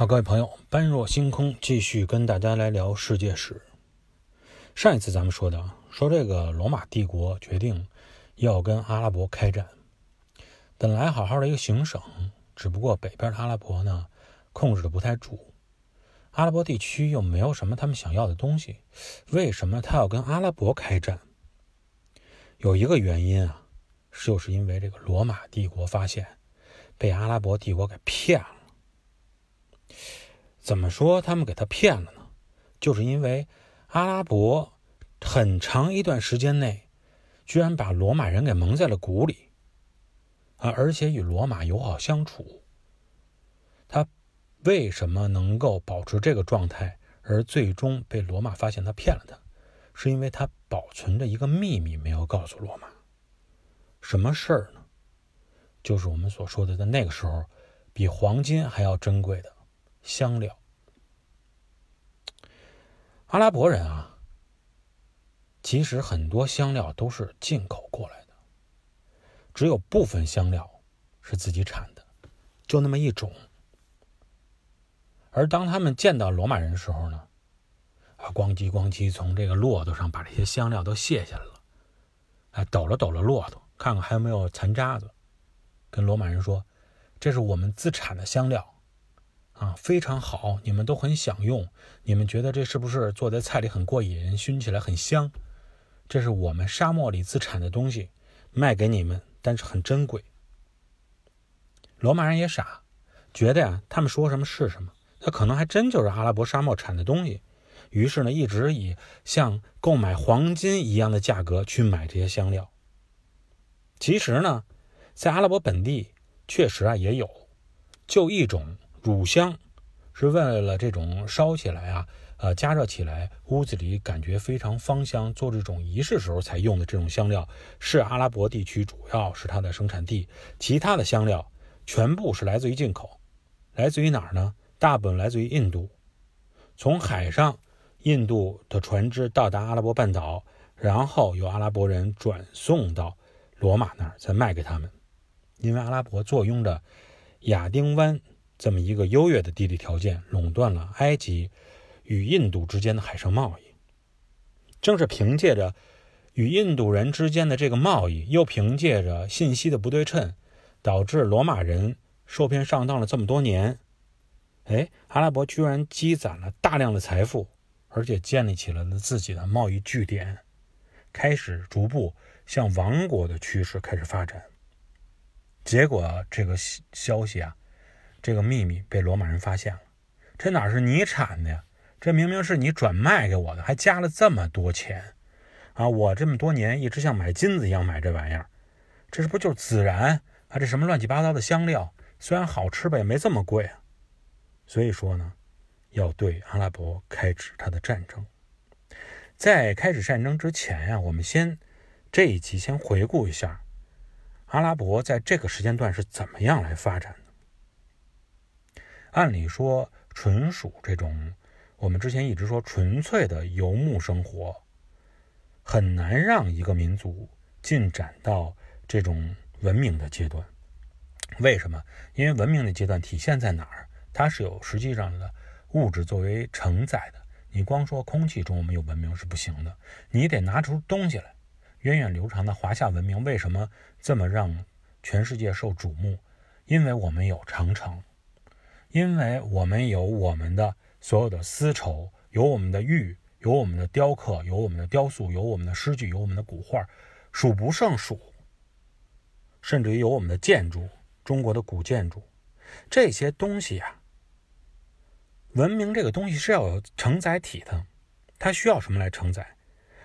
好，各位朋友，般若星空继续跟大家来聊世界史。上一次咱们说的，说这个罗马帝国决定要跟阿拉伯开战，本来好好的一个行省，只不过北边的阿拉伯呢控制的不太住，阿拉伯地区又没有什么他们想要的东西，为什么他要跟阿拉伯开战？有一个原因啊，就是因为这个罗马帝国发现被阿拉伯帝国给骗了。怎么说他们给他骗了呢？就是因为阿拉伯很长一段时间内，居然把罗马人给蒙在了鼓里，啊，而且与罗马友好相处。他为什么能够保持这个状态，而最终被罗马发现他骗了他？是因为他保存着一个秘密，没有告诉罗马。什么事儿呢？就是我们所说的，在那个时候，比黄金还要珍贵的。香料，阿拉伯人啊，其实很多香料都是进口过来的，只有部分香料是自己产的，就那么一种。而当他们见到罗马人的时候呢，啊，咣叽咣叽从这个骆驼上把这些香料都卸下来了，哎，抖了抖了骆驼，看看还有没有残渣子，跟罗马人说：“这是我们自产的香料。”啊，非常好，你们都很享用。你们觉得这是不是做在菜里很过瘾，熏起来很香？这是我们沙漠里自产的东西，卖给你们，但是很珍贵。罗马人也傻，觉得呀，他们说什么是什么，他可能还真就是阿拉伯沙漠产的东西。于是呢，一直以像购买黄金一样的价格去买这些香料。其实呢，在阿拉伯本地确实啊也有，就一种。乳香是为了这种烧起来啊，呃，加热起来，屋子里感觉非常芳香，做这种仪式时候才用的这种香料，是阿拉伯地区主要是它的生产地。其他的香料全部是来自于进口，来自于哪儿呢？大部分来自于印度，从海上，印度的船只到达阿拉伯半岛，然后由阿拉伯人转送到罗马那儿，再卖给他们。因为阿拉伯坐拥着亚丁湾。这么一个优越的地理条件，垄断了埃及与印度之间的海上贸易。正是凭借着与印度人之间的这个贸易，又凭借着信息的不对称，导致罗马人受骗上当了这么多年。哎，阿拉伯居然积攒了大量的财富，而且建立起了自己的贸易据点，开始逐步向王国的趋势开始发展。结果这个消息啊。这个秘密被罗马人发现了，这哪是你产的呀？这明明是你转卖给我的，还加了这么多钱啊！我这么多年一直像买金子一样买这玩意儿，这是不就是孜然啊？这什么乱七八糟的香料，虽然好吃吧，也没这么贵啊。所以说呢，要对阿拉伯开始他的战争。在开始战争之前呀，我们先这一集先回顾一下阿拉伯在这个时间段是怎么样来发展的。按理说，纯属这种我们之前一直说纯粹的游牧生活，很难让一个民族进展到这种文明的阶段。为什么？因为文明的阶段体现在哪儿？它是有实际上的物质作为承载的。你光说空气中我们有文明是不行的，你得拿出东西来。源远流长的华夏文明为什么这么让全世界受瞩目？因为我们有长城。因为我们有我们的所有的丝绸，有我们的玉，有我们的雕刻，有我们的雕塑，有我们的诗句，有我们的古画，数不胜数。甚至于有我们的建筑，中国的古建筑，这些东西啊，文明这个东西是要有承载体的，它需要什么来承载？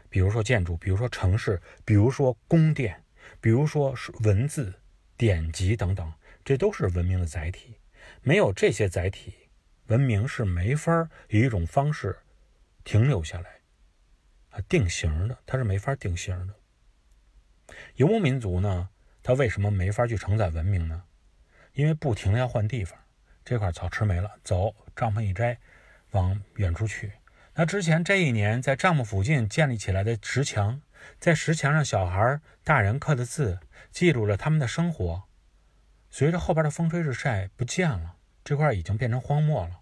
比如说建筑，比如说城市，比如说宫殿，比如说文字、典籍等等，这都是文明的载体。没有这些载体，文明是没法以一种方式停留下来啊，定型的，它是没法定型的。游牧民族呢，它为什么没法去承载文明呢？因为不停的要换地方，这块草吃没了，走，帐篷一摘，往远处去。那之前这一年在帐篷附近建立起来的石墙，在石墙上小孩、大人刻的字，记录了他们的生活。随着后边的风吹日晒不见了，这块已经变成荒漠了。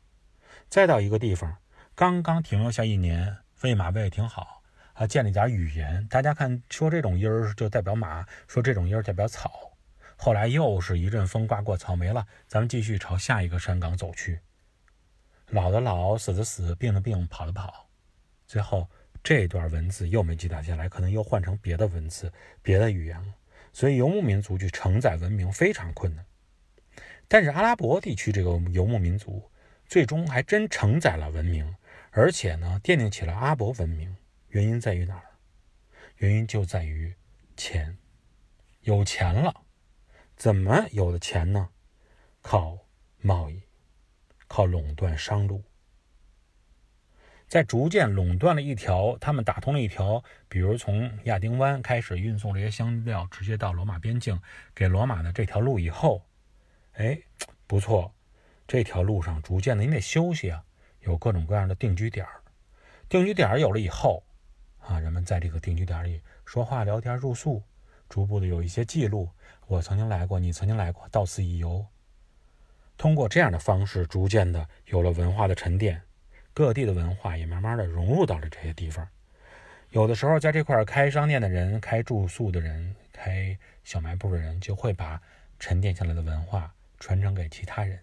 再到一个地方，刚刚停留下一年，喂马喂挺好还，建立点语言。大家看，说这种音儿就代表马，说这种音儿代表草。后来又是一阵风刮过，草没了，咱们继续朝下一个山岗走去。老的老，死的死，病的病，跑的跑。最后这段文字又没记载下来，可能又换成别的文字、别的语言了。所以游牧民族去承载文明非常困难。但是阿拉伯地区这个游牧民族。最终还真承载了文明，而且呢，奠定起了阿拉伯文明。原因在于哪儿？原因就在于钱，有钱了，怎么有的钱呢？靠贸易，靠垄断商路。在逐渐垄断了一条，他们打通了一条，比如从亚丁湾开始运送这些香料，直接到罗马边境，给罗马的这条路以后，哎，不错。这条路上逐渐的，你得休息啊，有各种各样的定居点儿。定居点儿有了以后，啊，人们在这个定居点里说话、聊天、住宿，逐步的有一些记录。我曾经来过，你曾经来过，到此一游。通过这样的方式，逐渐的有了文化的沉淀，各地的文化也慢慢的融入到了这些地方。有的时候，在这块开商店的人、开住宿的人、开小卖部的人，就会把沉淀下来的文化传承给其他人。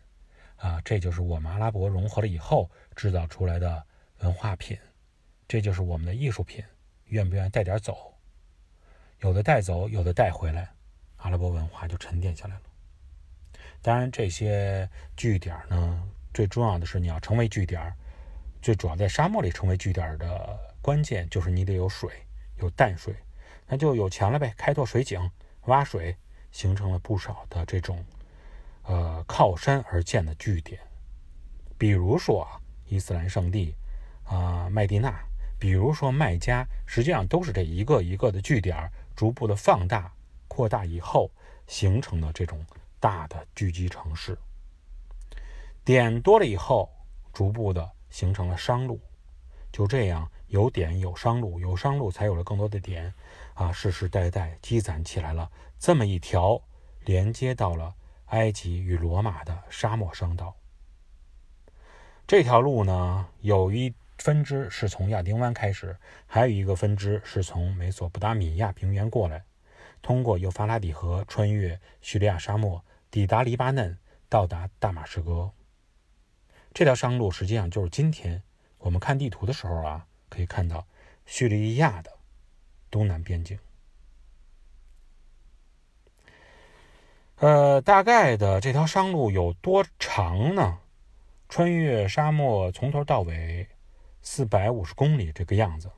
啊，这就是我们阿拉伯融合了以后制造出来的文化品，这就是我们的艺术品。愿不愿意带点走？有的带走，有的带回来，阿拉伯文化就沉淀下来了。当然，这些据点呢，最重要的是你要成为据点，最主要在沙漠里成为据点的关键就是你得有水，有淡水，那就有钱了呗，开拓水井、挖水，形成了不少的这种。呃，靠山而建的据点，比如说啊，伊斯兰圣地啊，麦地那，比如说麦加，实际上都是这一个一个的据点，逐步的放大、扩大以后形成的这种大的聚集城市。点多了以后，逐步的形成了商路，就这样有点有商路，有商路才有了更多的点，啊，世世代代积攒起来了这么一条连接到了。埃及与罗马的沙漠商道，这条路呢，有一分支是从亚丁湾开始，还有一个分支是从美索不达米亚平原过来，通过幼发拉底河，穿越叙利亚沙漠，抵达黎巴嫩，到达大马士革。这条商路实际上就是今天我们看地图的时候啊，可以看到叙利亚的东南边境。呃，大概的这条商路有多长呢？穿越沙漠从头到尾四百五十公里这个样子。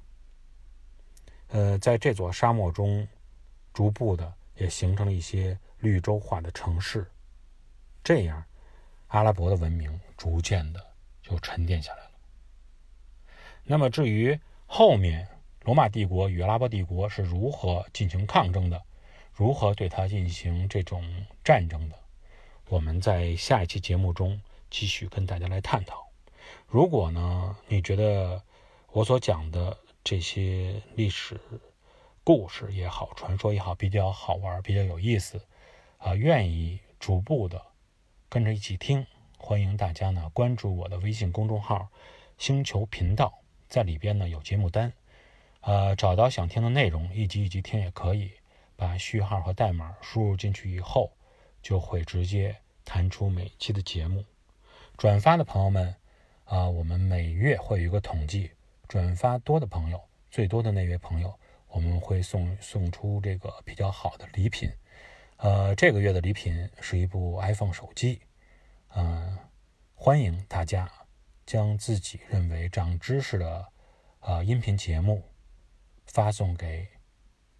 呃，在这座沙漠中，逐步的也形成了一些绿洲化的城市，这样阿拉伯的文明逐渐的就沉淀下来了。那么，至于后面罗马帝国与阿拉伯帝国是如何进行抗争的？如何对它进行这种战争的？我们在下一期节目中继续跟大家来探讨。如果呢，你觉得我所讲的这些历史故事也好、传说也好，比较好玩、比较有意思，啊，愿意逐步的跟着一起听，欢迎大家呢关注我的微信公众号“星球频道”，在里边呢有节目单，呃，找到想听的内容，一集一集听也可以。把序号和代码输入进去以后，就会直接弹出每期的节目。转发的朋友们，啊，我们每月会有一个统计，转发多的朋友，最多的那位朋友，我们会送送出这个比较好的礼品。呃，这个月的礼品是一部 iPhone 手机。嗯，欢迎大家将自己认为长知识的啊音频节目发送给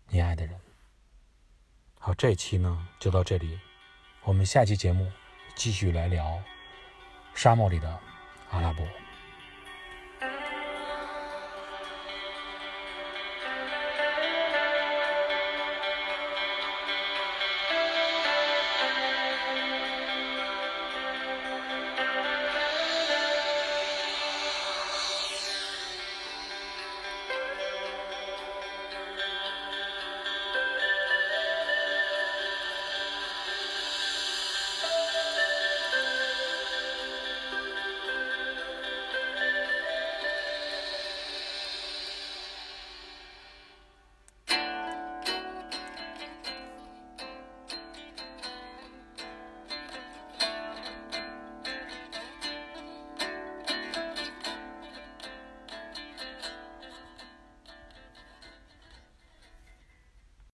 你爱的人。好，这期呢就到这里，我们下期节目继续来聊沙漠里的阿拉伯。